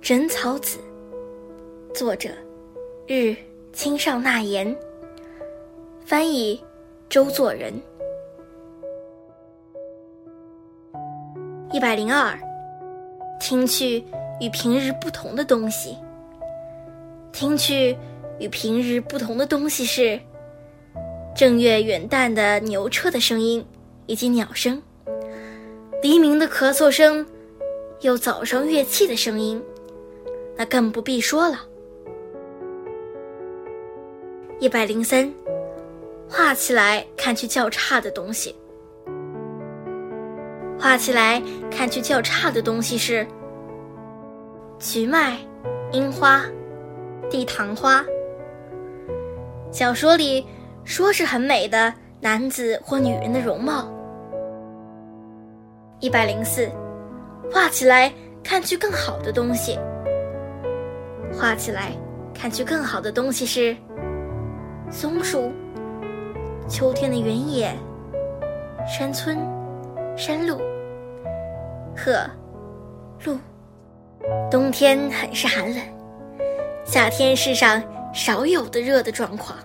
枕草子，作者日清上纳言，翻译周作人。一百零二，听去与平日不同的东西。听去与平日不同的东西是正月元旦的牛车的声音，以及鸟声；黎明的咳嗽声，又早上乐器的声音。那更不必说了。一百零三，画起来看去较差的东西。画起来看去较差的东西是菊麦、樱花、地堂花。小说里说是很美的男子或女人的容貌。一百零四，画起来看去更好的东西。画起来看去更好的东西是松树、秋天的原野、山村、山路、鹤、鹿。冬天很是寒冷，夏天世上少有的热的状况。